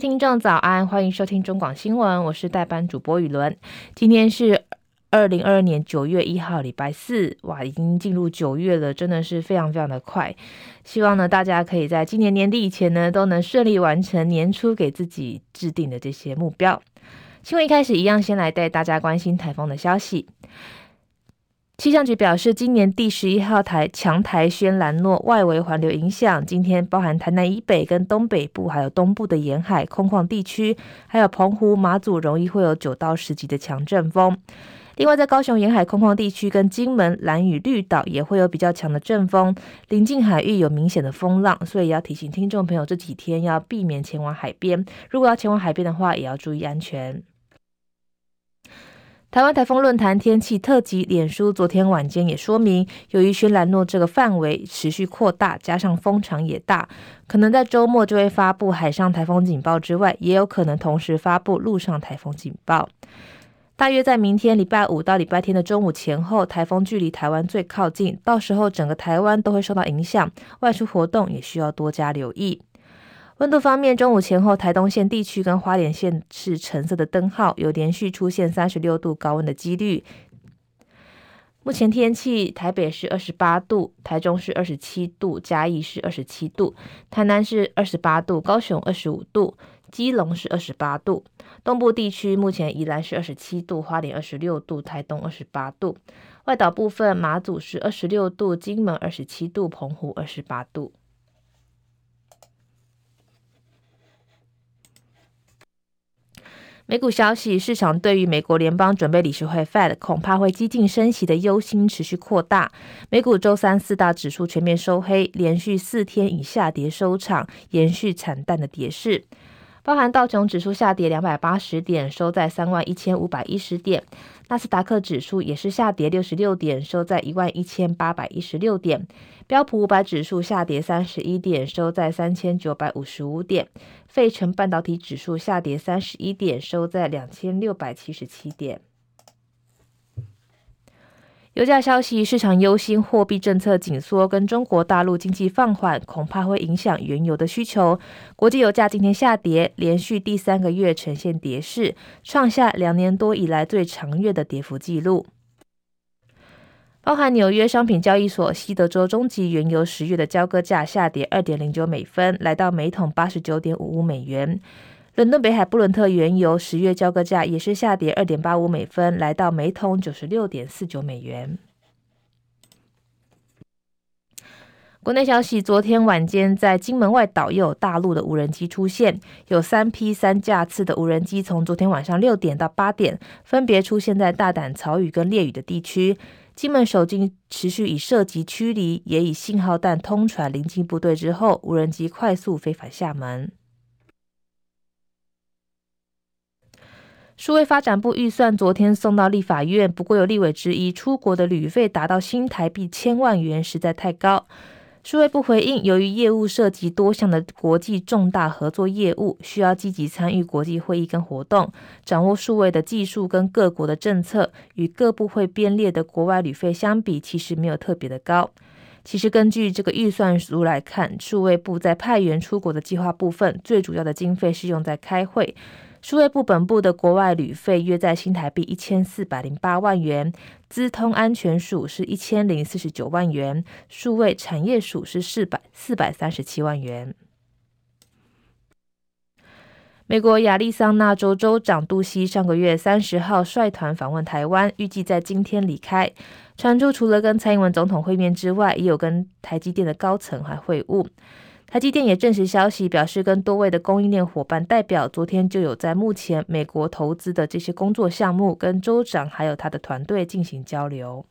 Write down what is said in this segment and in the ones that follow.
听众早安，欢迎收听中广新闻，我是代班主播雨伦。今天是二零二二年九月一号，礼拜四，哇，已经进入九月了，真的是非常非常的快。希望呢，大家可以在今年年底以前呢，都能顺利完成年初给自己制定的这些目标。新闻一开始一样，先来带大家关心台风的消息。气象局表示，今年第十一号台强台轩兰诺外围环流影响，今天包含台南以北跟东北部，还有东部的沿海空旷地区，还有澎湖、马祖，容易会有九到十级的强阵风。另外，在高雄沿海空旷地区跟金门、兰屿、绿岛也会有比较强的阵风，临近海域有明显的风浪，所以要提醒听众朋友，这几天要避免前往海边。如果要前往海边的话，也要注意安全。台湾台风论坛天气特辑，脸书昨天晚间也说明，由于轩岚诺这个范围持续扩大，加上风场也大，可能在周末就会发布海上台风警报之外，也有可能同时发布陆上台风警报。大约在明天礼拜五到礼拜天的中午前后，台风距离台湾最靠近，到时候整个台湾都会受到影响，外出活动也需要多加留意。温度方面，中午前后，台东县地区跟花莲县是橙色的灯号，有连续出现三十六度高温的几率。目前天气，台北是二十八度，台中是二十七度，嘉义是二十七度，台南是二十八度，高雄二十五度，基隆是二十八度。东部地区目前宜兰是二十七度，花莲二十六度，台东二十八度。外岛部分，马祖是二十六度，金门二十七度，澎湖二十八度。美股消息，市场对于美国联邦准备理事会 Fed 恐怕会激进升息的忧心持续扩大。美股周三四大指数全面收黑，连续四天以下跌收场，延续惨淡的跌势。包含道琼指数下跌两百八十点，收在三万一千五百一十点；纳斯达克指数也是下跌六十六点，收在一万一千八百一十六点；标普五百指数下跌三十一点，收在三千九百五十五点；费城半导体指数下跌三十一点，收在两千六百七十七点。油价消息，市场忧心货币政策紧缩跟中国大陆经济放缓，恐怕会影响原油的需求。国际油价今天下跌，连续第三个月呈现跌势，创下两年多以来最长月的跌幅记录。包含纽约商品交易所西德州中级原油十月的交割价下跌二点零九美分，来到每桶八十九点五五美元。伦敦北海布伦特原油十月交割价也是下跌二点八五美分，来到每桶九十六点四九美元。国内消息，昨天晚间在金门外岛又有大陆的无人机出现，有三批三架次的无人机从昨天晚上六点到八点，分别出现在大胆、草屿跟烈屿的地区。金门守军持续以射击驱离，也以信号弹通传临近部队之后，无人机快速飞返厦门。数位发展部预算昨天送到立法院，不过有立委质疑，出国的旅费达到新台币千万元实在太高。数位部回应，由于业务涉及多项的国际重大合作业务，需要积极参与国际会议跟活动，掌握数位的技术跟各国的政策，与各部会编列的国外旅费相比，其实没有特别的高。其实根据这个预算书来看，数位部在派员出国的计划部分，最主要的经费是用在开会。数位部本部的国外旅费约在新台币一千四百零八万元，资通安全署是一千零四十九万元，数位产业署是四百四百三十七万元。美国亚利桑那州州长杜西上个月三十号率团访问台湾，预计在今天离开。传出除了跟蔡英文总统会面之外，也有跟台积电的高层还会晤。台积电也证实消息，表示跟多位的供应链伙伴代表，昨天就有在目前美国投资的这些工作项目，跟州长还有他的团队进行交流。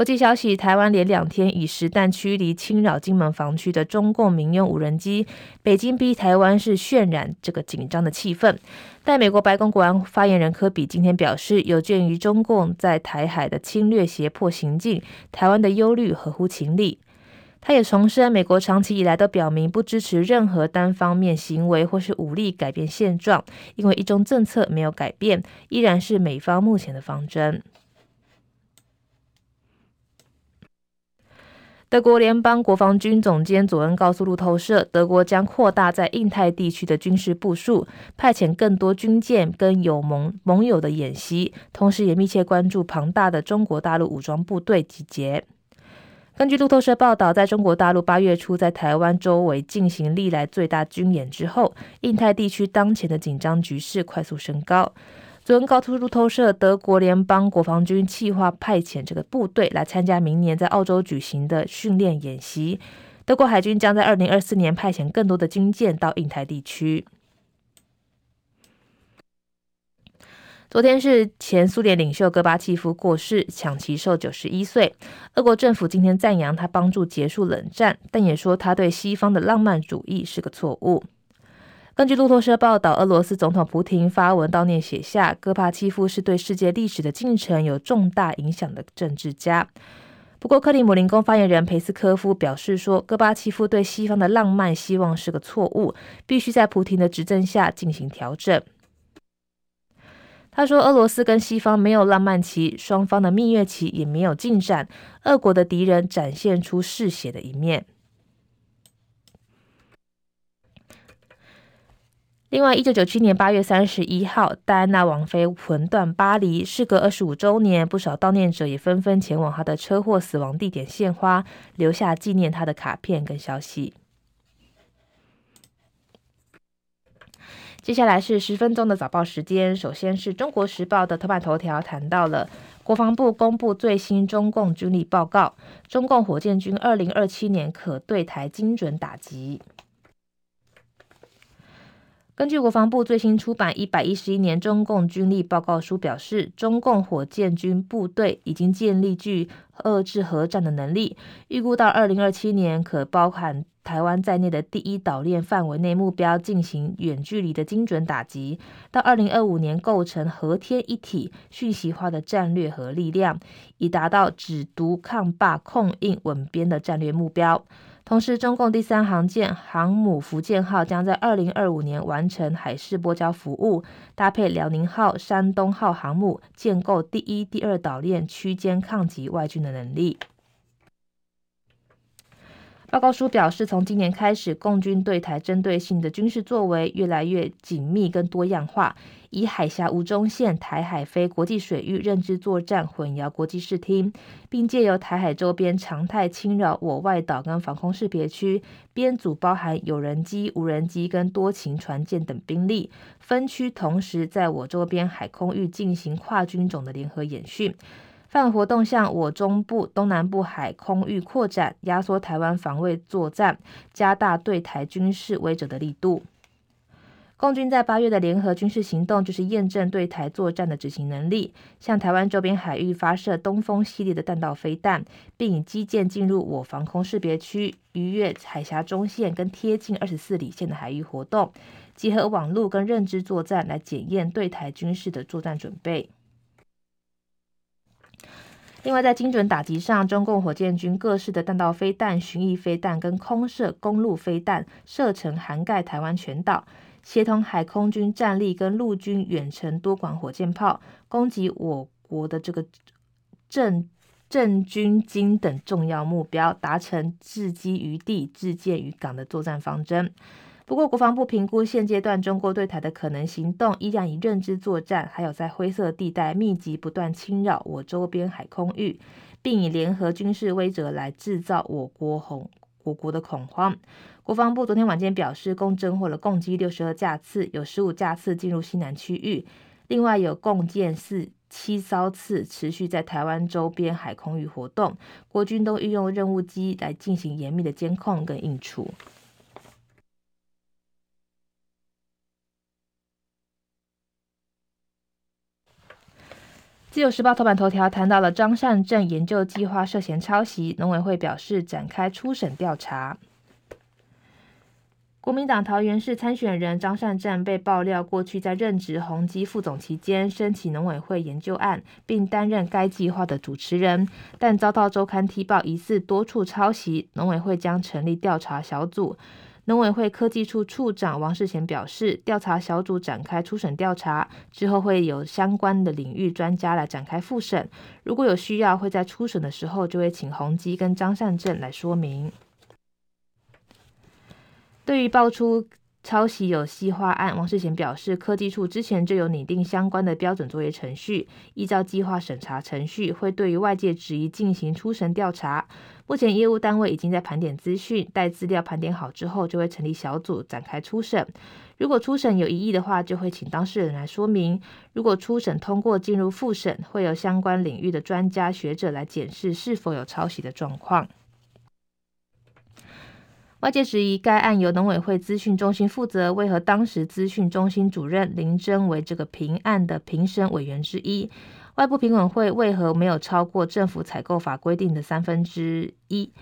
国际消息：台湾连两天以实弹驱离侵扰金门防区的中共民用无人机，北京逼台湾是渲染这个紧张的气氛。但美国白宫国安发言人科比今天表示，有鉴于中共在台海的侵略胁迫行径，台湾的忧虑合乎情理。他也重申，美国长期以来都表明不支持任何单方面行为或是武力改变现状，因为一中政策没有改变，依然是美方目前的方针。德国联邦国防军总监佐恩告诉路透社，德国将扩大在印太地区的军事部署，派遣更多军舰跟友盟盟友的演习，同时也密切关注庞大的中国大陆武装部队集结。根据路透社报道，在中国大陆八月初在台湾周围进行历来最大军演之后，印太地区当前的紧张局势快速升高。佐恩告诉路透社，德国联邦国防军计划派遣这个部队来参加明年在澳洲举行的训练演习。德国海军将在二零二四年派遣更多的军舰到印太地区。昨天是前苏联领袖戈巴契夫过世，享耆寿九十一岁。俄国政府今天赞扬他帮助结束冷战，但也说他对西方的浪漫主义是个错误。根据路透社报道，俄罗斯总统普廷发文悼念，写下戈巴契夫是对世界历史的进程有重大影响的政治家。不过，克里姆林宫发言人佩斯科夫表示说，戈巴契夫对西方的浪漫希望是个错误，必须在普廷的执政下进行调整。他说，俄罗斯跟西方没有浪漫期，双方的蜜月期也没有进展，俄国的敌人展现出嗜血的一面。另外，一九九七年八月三十一号，戴安娜王妃魂断巴黎，事隔二十五周年，不少悼念者也纷纷前往她的车祸死亡地点献花，留下纪念她的卡片跟消息。接下来是十分钟的早报时间，首先是中国时报的头版头条谈到了国防部公布最新中共军力报告，中共火箭军二零二七年可对台精准打击。根据国防部最新出版一百一十一年中共军力报告书表示，中共火箭军部队已经建立具遏制核战的能力，预估到二零二七年可包含台湾在内的第一岛链范围内目标进行远距离的精准打击，到二零二五年构成和天一体讯息化的战略核力量，以达到止独抗霸控印稳边的战略目标。同时，中共第三航舰航母福建号将在二零二五年完成海事拨交服务，搭配辽宁号、山东号航母，建构第一、第二岛链区间抗击外军的能力。报告书表示，从今年开始，共军对台针对性的军事作为越来越紧密跟多样化，以海峡无中线、台海非国际水域认知作战混淆国际视听，并借由台海周边常态侵扰我外岛跟防空识别区，编组包含有人机、无人机跟多勤船舰等兵力，分区同时在我周边海空域进行跨军种的联合演训。范围活动向我中部、东南部海空域扩展，压缩台湾防卫作战，加大对台军事威慑的力度。共军在八月的联合军事行动，就是验证对台作战的执行能力，向台湾周边海域发射东风系列的弹道飞弹，并以机舰进入我防空识别区，逾越海峡中线跟贴近二十四里线的海域活动，结合网络跟认知作战来检验对台军事的作战准备。另外，在精准打击上，中共火箭军各式的弹道飞弹、巡弋飞弹跟空射公路飞弹射程涵盖台湾全岛，协同海空军战力跟陆军远程多管火箭炮攻击我国的这个镇镇军经等重要目标，达成置机于地、置舰于港的作战方针。不过，国防部评估现阶段中国对台的可能行动，依然以认知作战，还有在灰色地带密集不断侵扰我周边海空域，并以联合军事威慑来制造我国红我国的恐慌。国防部昨天晚间表示，共侦获了共机六十二架次，有十五架次进入西南区域，另外有共建四七艘次持续在台湾周边海空域活动，国军都运用任务机来进行严密的监控跟应处。自由时报头版头条谈到了张善政研究计划涉嫌抄袭，农委会表示展开初审调查。国民党桃园市参选人张善政被爆料，过去在任职宏基副总期间，申请农委会研究案，并担任该计划的主持人，但遭到周刊踢爆疑似多处抄袭，农委会将成立调查小组。农委会科技处处长王世贤表示，调查小组展开初审调查之后，会有相关的领域专家来展开复审。如果有需要，会在初审的时候就会请宏基跟张善政来说明。对于爆出抄袭有矽化案，王世贤表示，科技处之前就有拟定相关的标准作业程序，依照计划审查程序，会对于外界质疑进行初审调查。目前业务单位已经在盘点资讯，待资料盘点好之后，就会成立小组展开初审。如果初审有异议的话，就会请当事人来说明。如果初审通过进入复审，会有相关领域的专家学者来检视是否有抄袭的状况。外界质疑该案由农委会资讯中心负责，为何当时资讯中心主任林真为这个评案的评审委员之一？外部评委会为何没有超过政府采购法规定的三分之一？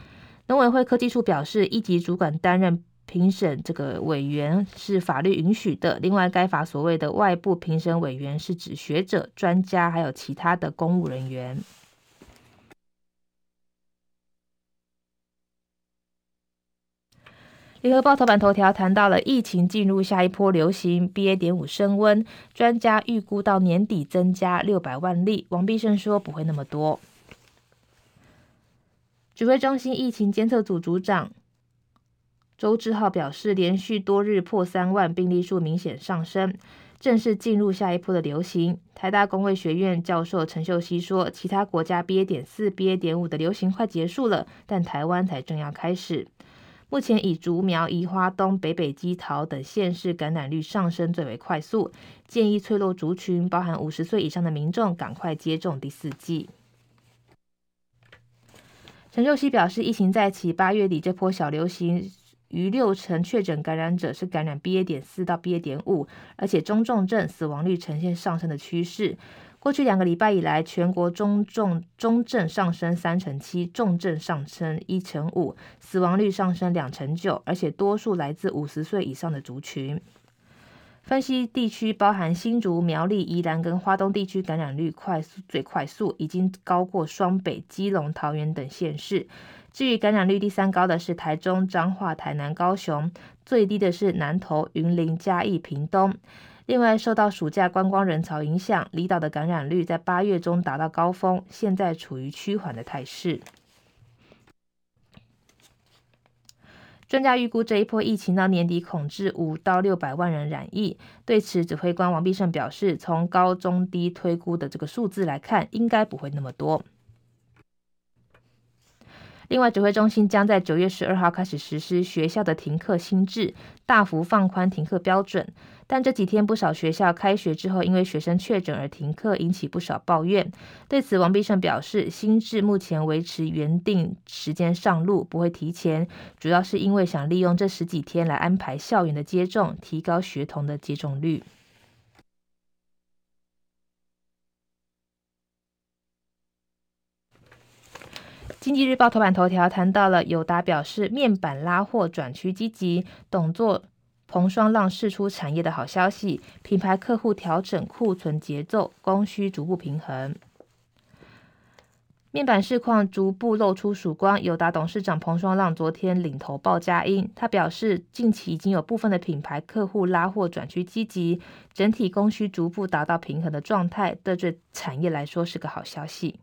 农委会科技处表示，一级主管担任评审这个委员是法律允许的。另外，该法所谓的外部评审委员是指学者、专家，还有其他的公务人员。联合报头版头条谈到了疫情进入下一波流行，BA. 点五升温，专家预估到年底增加六百万例。王必胜说不会那么多。指挥中心疫情监测组组长周志浩表示，连续多日破三万，病例数明显上升，正式进入下一波的流行。台大公卫学院教授陈秀熙说，其他国家 BA. 点四、BA. 点五的流行快结束了，但台湾才正要开始。目前以竹苗、宜花东、北北基桃等县市感染率上升最为快速，建议脆弱族群，包含五十岁以上的民众，赶快接种第四剂。陈秀熙表示，疫情再起，八月底这波小流行，逾六成确诊感染者是感染 BA. 点四到 BA. 点五，而且中重症死亡率呈现上升的趋势。过去两个礼拜以来，全国中重中症上升三成七，重症上升一成五，死亡率上升两成九，而且多数来自五十岁以上的族群。分析地区包含新竹、苗栗、宜兰跟花东地区感染率快速最快速，已经高过双北、基隆、桃园等县市。至于感染率第三高的是台中、彰化、台南、高雄，最低的是南投、云林、嘉义、屏东。另外，受到暑假观光人潮影响，离岛的感染率在八月中达到高峰，现在处于趋缓的态势。专家预估这一波疫情到年底恐至五到六百万人染疫。对此，指挥官王必胜表示，从高中低推估的这个数字来看，应该不会那么多。另外，指挥中心将在九月十二号开始实施学校的停课新制，大幅放宽停课标准。但这几天不少学校开学之后，因为学生确诊而停课，引起不少抱怨。对此，王必胜表示，新制目前维持原定时间上路，不会提前，主要是因为想利用这十几天来安排校园的接种，提高学童的接种率。经济日报头版头条谈到了友达表示，面板拉货转趋积极，董座彭双浪释出产业的好消息，品牌客户调整库存节奏，供需逐步平衡。面板市况逐步露出曙光，友达董事长彭双浪昨天领头报佳音，他表示，近期已经有部分的品牌客户拉货转趋积极，整体供需逐步达到平衡的状态，这对产业来说是个好消息。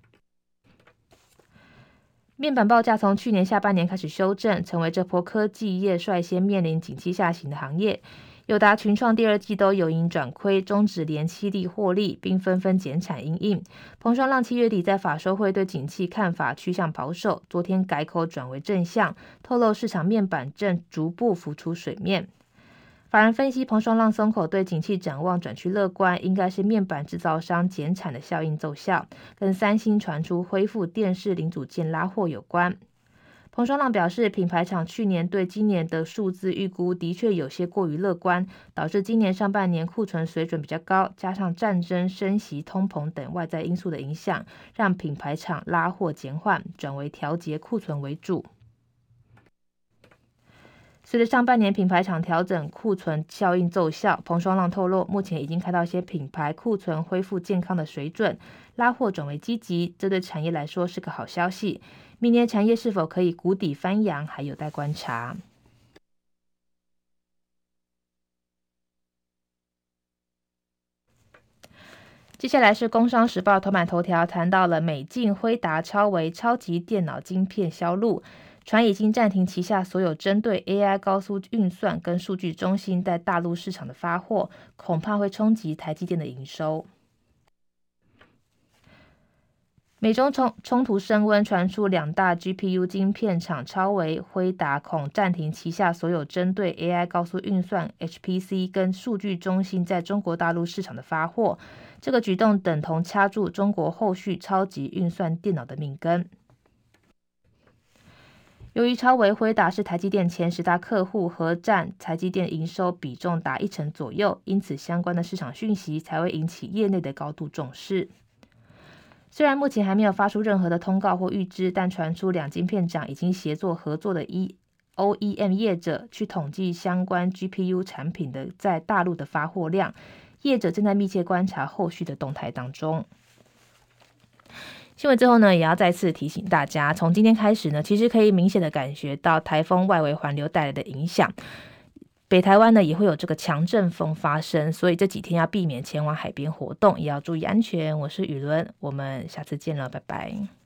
面板报价从去年下半年开始修正，成为这波科技业率先面临景气下行的行业。友达、群创第二季都由盈转亏，终止连七例获利，并纷纷减产因应。彭双浪七月底在法说会对景气看法趋向保守，昨天改口转为正向，透露市场面板正逐步浮出水面。法人分析，彭双浪松口对景气展望转趋乐观，应该是面板制造商减产的效应奏效，跟三星传出恢复电视零组件拉货有关。彭双浪表示，品牌厂去年对今年的数字预估的确有些过于乐观，导致今年上半年库存水准比较高，加上战争、升息、通膨等外在因素的影响，让品牌厂拉货减缓，转为调节库存为主。随着上半年品牌厂调整库存效应奏效，彭双浪透露，目前已经看到一些品牌库存恢复健康的水准，拉货转为积极，这对产业来说是个好消息。明年产业是否可以谷底翻扬，还有待观察。接下来是《工商时报》头版头条，谈到了美进辉达超微超级电脑晶片销路。传已经暂停旗下所有针对 AI 高速运算跟数据中心在大陆市场的发货，恐怕会冲击台积电的营收。美中冲冲突升温，传出两大 GPU 晶片厂超微、辉达恐暂停旗下所有针对 AI 高速运算 HPC 跟数据中心在中国大陆市场的发货。这个举动等同掐住中国后续超级运算电脑的命根。由于超微、辉达是台积电前十大客户，和占台积电营收比重达一成左右，因此相关的市场讯息才会引起业内的高度重视。虽然目前还没有发出任何的通告或预知，但传出两晶片厂已经协作合作的 E OEM 业者去统计相关 GPU 产品的在大陆的发货量，业者正在密切观察后续的动态当中。新闻最后呢，也要再次提醒大家，从今天开始呢，其实可以明显的感觉到台风外围环流带来的影响。北台湾呢也会有这个强阵风发生，所以这几天要避免前往海边活动，也要注意安全。我是雨伦，我们下次见了，拜拜。